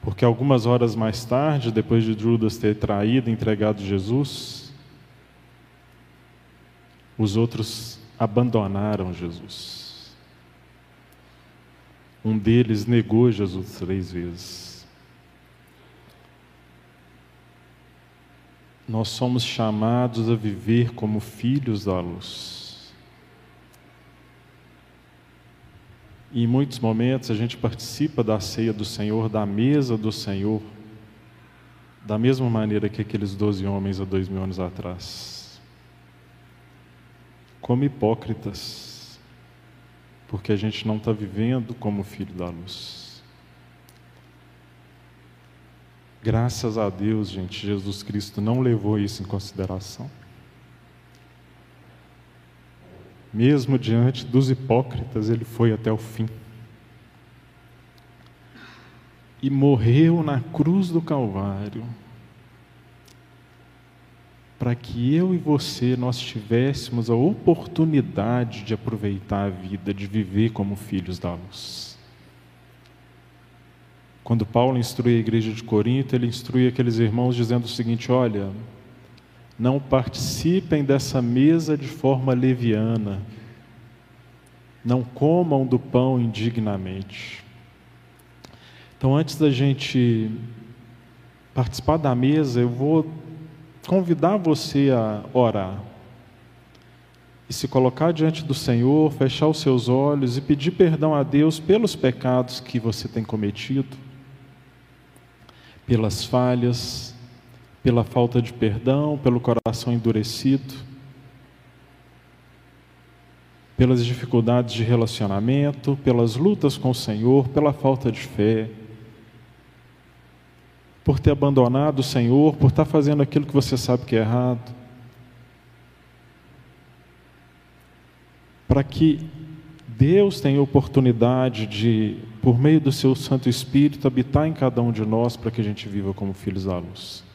Porque algumas horas mais tarde, depois de Judas ter traído e entregado Jesus, os outros abandonaram Jesus. Um deles negou Jesus três vezes. Nós somos chamados a viver como filhos da luz. Em muitos momentos a gente participa da ceia do Senhor, da mesa do Senhor, da mesma maneira que aqueles doze homens há dois mil anos atrás. Como hipócritas, porque a gente não está vivendo como filho da luz. Graças a Deus, gente, Jesus Cristo não levou isso em consideração. Mesmo diante dos hipócritas, ele foi até o fim. E morreu na cruz do Calvário, para que eu e você nós tivéssemos a oportunidade de aproveitar a vida, de viver como filhos da luz. Quando Paulo instrui a igreja de Corinto, ele instrui aqueles irmãos dizendo o seguinte: olha, não participem dessa mesa de forma leviana, não comam do pão indignamente. Então, antes da gente participar da mesa, eu vou convidar você a orar e se colocar diante do Senhor, fechar os seus olhos e pedir perdão a Deus pelos pecados que você tem cometido, pelas falhas, pela falta de perdão, pelo coração endurecido, pelas dificuldades de relacionamento, pelas lutas com o Senhor, pela falta de fé por ter abandonado o Senhor, por estar fazendo aquilo que você sabe que é errado. Para que Deus tenha oportunidade de, por meio do seu Santo Espírito, habitar em cada um de nós para que a gente viva como filhos da luz.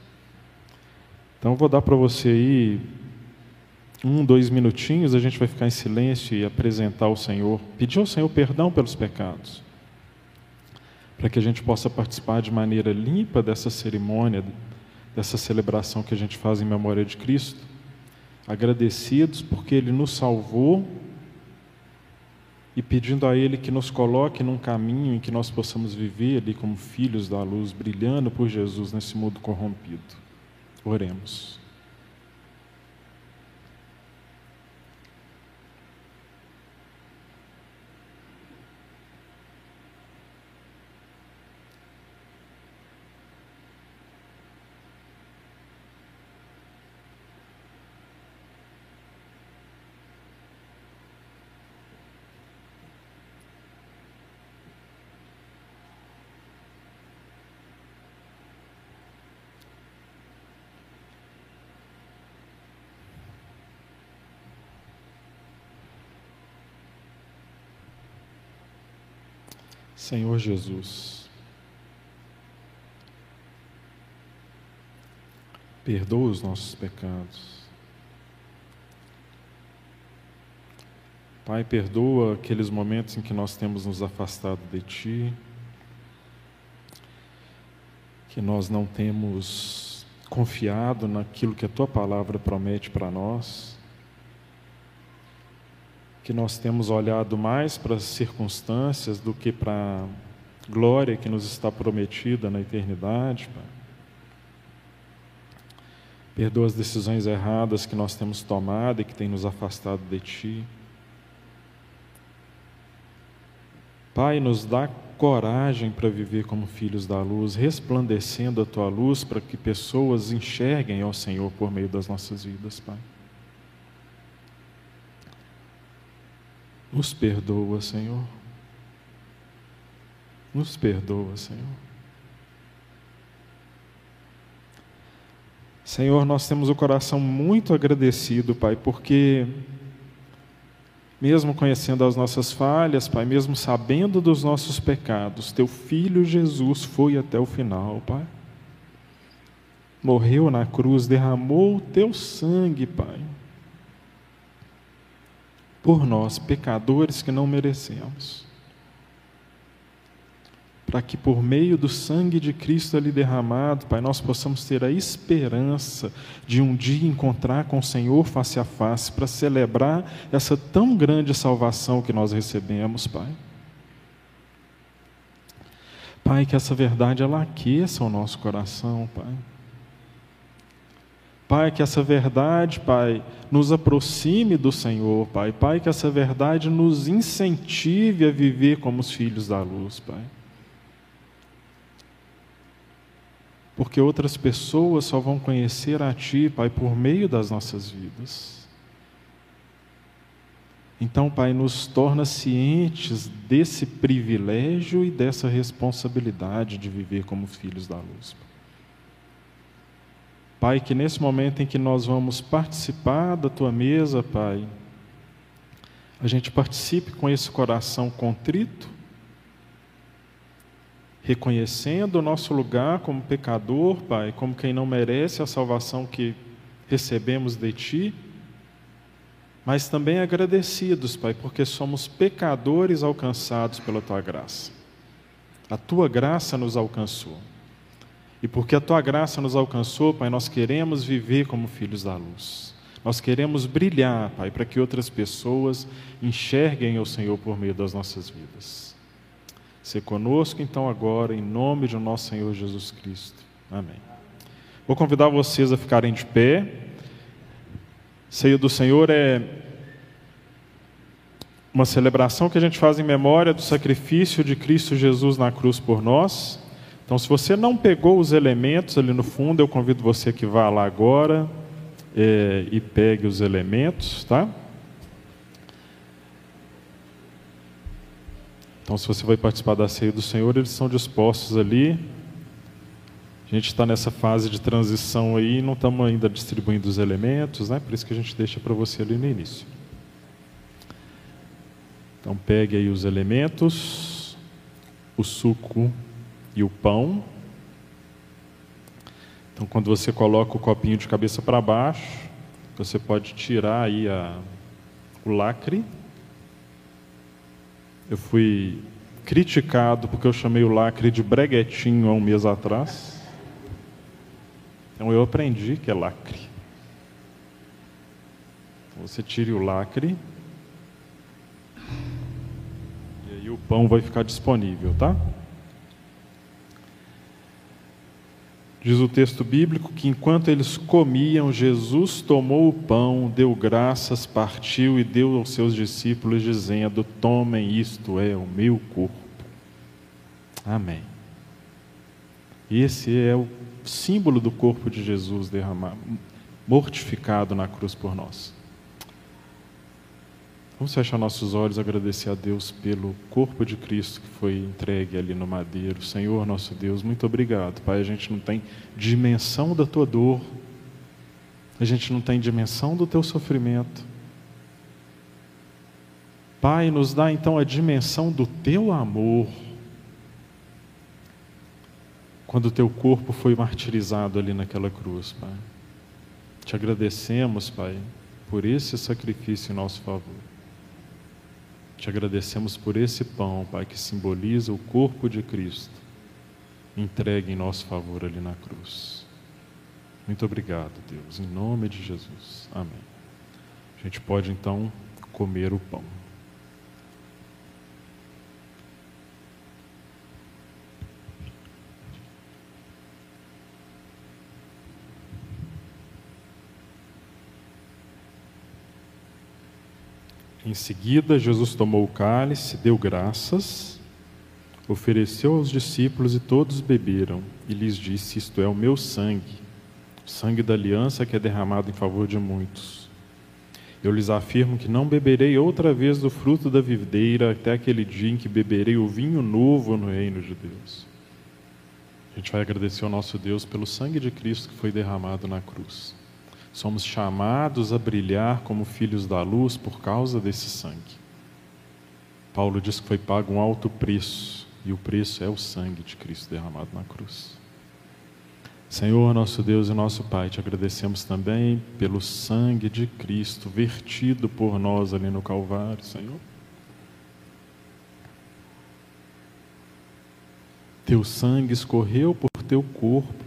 Então, vou dar para você aí um, dois minutinhos, a gente vai ficar em silêncio e apresentar ao Senhor, pedir ao Senhor perdão pelos pecados para que a gente possa participar de maneira limpa dessa cerimônia, dessa celebração que a gente faz em memória de Cristo, agradecidos porque Ele nos salvou e pedindo a Ele que nos coloque num caminho em que nós possamos viver ali como filhos da luz, brilhando por Jesus nesse mundo corrompido. Oremos. Senhor Jesus, perdoa os nossos pecados. Pai, perdoa aqueles momentos em que nós temos nos afastado de Ti, que nós não temos confiado naquilo que a Tua palavra promete para nós que nós temos olhado mais para as circunstâncias do que para a glória que nos está prometida na eternidade, Pai. Perdoa as decisões erradas que nós temos tomado e que têm nos afastado de Ti. Pai, nos dá coragem para viver como filhos da luz, resplandecendo a Tua luz para que pessoas enxerguem ao Senhor por meio das nossas vidas, Pai. Nos perdoa, Senhor. Nos perdoa, Senhor. Senhor, nós temos o coração muito agradecido, Pai, porque, mesmo conhecendo as nossas falhas, Pai, mesmo sabendo dos nossos pecados, Teu Filho Jesus foi até o final, Pai. Morreu na cruz, derramou o Teu sangue, Pai por nós, pecadores que não merecemos. Para que por meio do sangue de Cristo ali derramado, Pai, nós possamos ter a esperança de um dia encontrar com o Senhor face a face, para celebrar essa tão grande salvação que nós recebemos, Pai. Pai, que essa verdade ela aqueça o nosso coração, Pai. Pai, que essa verdade, Pai, nos aproxime do Senhor, Pai. Pai, que essa verdade nos incentive a viver como os filhos da luz, Pai. Porque outras pessoas só vão conhecer a Ti, Pai, por meio das nossas vidas. Então, Pai, nos torna cientes desse privilégio e dessa responsabilidade de viver como filhos da luz. Pai. Pai, que nesse momento em que nós vamos participar da tua mesa, Pai, a gente participe com esse coração contrito, reconhecendo o nosso lugar como pecador, Pai, como quem não merece a salvação que recebemos de Ti, mas também agradecidos, Pai, porque somos pecadores alcançados pela Tua graça. A Tua graça nos alcançou. E porque a Tua graça nos alcançou, Pai, nós queremos viver como filhos da luz. Nós queremos brilhar, Pai, para que outras pessoas enxerguem o Senhor por meio das nossas vidas. Se conosco, então, agora, em nome de nosso Senhor Jesus Cristo. Amém. Vou convidar vocês a ficarem de pé. Ceia do Senhor é uma celebração que a gente faz em memória do sacrifício de Cristo Jesus na cruz por nós. Então, se você não pegou os elementos ali no fundo, eu convido você que vá lá agora é, e pegue os elementos, tá? Então, se você vai participar da ceia do Senhor, eles são dispostos ali. A gente está nessa fase de transição aí, não estamos ainda distribuindo os elementos, né? Por isso que a gente deixa para você ali no início. Então, pegue aí os elementos, o suco e o pão. Então, quando você coloca o copinho de cabeça para baixo, você pode tirar aí a, o lacre. Eu fui criticado porque eu chamei o lacre de breguetinho há um mês atrás. Então eu aprendi que é lacre. Então, você tire o lacre. E aí o pão vai ficar disponível, tá? Diz o texto bíblico que enquanto eles comiam, Jesus tomou o pão, deu graças, partiu e deu aos seus discípulos, dizendo: Tomem, isto é o meu corpo. Amém. Esse é o símbolo do corpo de Jesus derramado, mortificado na cruz por nós. Vamos fechar nossos olhos agradecer a Deus pelo corpo de Cristo que foi entregue ali no madeiro. Senhor, nosso Deus, muito obrigado. Pai, a gente não tem dimensão da tua dor, a gente não tem dimensão do teu sofrimento. Pai, nos dá então a dimensão do teu amor. Quando o teu corpo foi martirizado ali naquela cruz, Pai. Te agradecemos, Pai, por esse sacrifício em nosso favor. Te agradecemos por esse pão, Pai, que simboliza o corpo de Cristo, entregue em nosso favor ali na cruz. Muito obrigado, Deus, em nome de Jesus. Amém. A gente pode então comer o pão. Em seguida, Jesus tomou o cálice, deu graças, ofereceu aos discípulos e todos beberam, e lhes disse: Isto é o meu sangue, o sangue da aliança que é derramado em favor de muitos. Eu lhes afirmo que não beberei outra vez do fruto da videira até aquele dia em que beberei o vinho novo no reino de Deus. A gente vai agradecer ao nosso Deus pelo sangue de Cristo que foi derramado na cruz. Somos chamados a brilhar como filhos da luz por causa desse sangue. Paulo diz que foi pago um alto preço, e o preço é o sangue de Cristo derramado na cruz. Senhor, nosso Deus e nosso Pai, te agradecemos também pelo sangue de Cristo vertido por nós ali no Calvário, Senhor. Teu sangue escorreu por teu corpo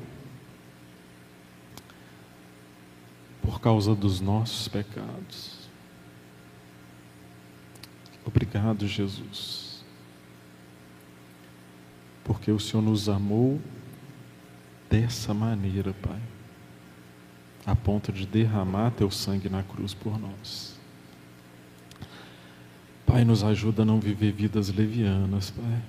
por causa dos nossos pecados. Obrigado, Jesus, porque o Senhor nos amou dessa maneira, Pai, a ponto de derramar Teu sangue na cruz por nós. Pai, nos ajuda a não viver vidas levianas, Pai.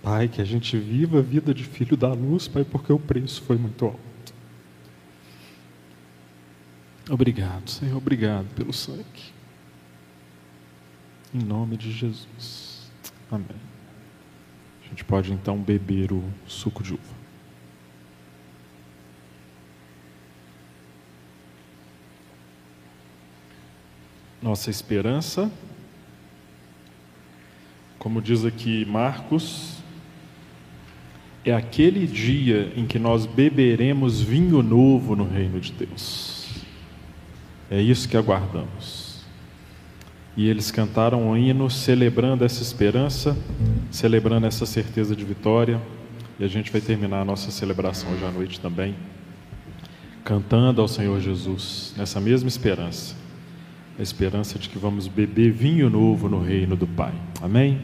Pai, que a gente viva a vida de filho da luz, Pai, porque o preço foi muito alto. Obrigado, Senhor, obrigado pelo sangue. Em nome de Jesus. Amém. A gente pode então beber o suco de uva. Nossa esperança, como diz aqui Marcos, é aquele dia em que nós beberemos vinho novo no reino de Deus. É isso que aguardamos. E eles cantaram um hino celebrando essa esperança, celebrando essa certeza de vitória. E a gente vai terminar a nossa celebração hoje à noite também, cantando ao Senhor Jesus, nessa mesma esperança a esperança de que vamos beber vinho novo no reino do Pai. Amém?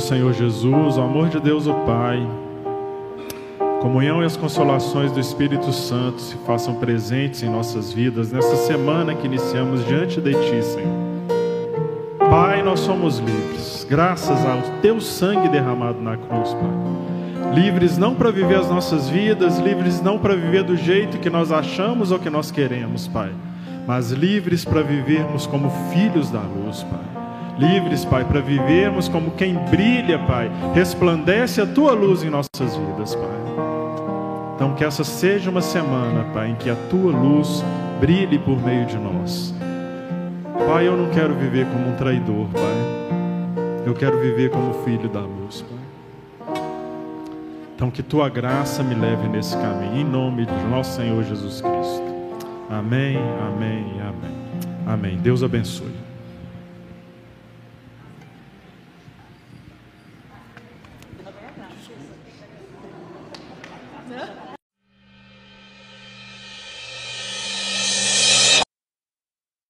Do Senhor Jesus, o amor de Deus o Pai, comunhão e as consolações do Espírito Santo se façam presentes em nossas vidas nessa semana que iniciamos diante de Ti, Senhor. Pai, nós somos livres, graças ao Teu sangue derramado na cruz, Pai. Livres não para viver as nossas vidas, livres não para viver do jeito que nós achamos ou que nós queremos, Pai, mas livres para vivermos como filhos da luz, Pai livres, Pai, para vivermos como quem brilha, Pai, resplandece a tua luz em nossas vidas, Pai. Então, que essa seja uma semana, Pai, em que a tua luz brilhe por meio de nós. Pai, eu não quero viver como um traidor, Pai. Eu quero viver como filho da luz, Pai. Então, que tua graça me leve nesse caminho, em nome de nosso Senhor Jesus Cristo. Amém, amém amém. Amém. Deus abençoe.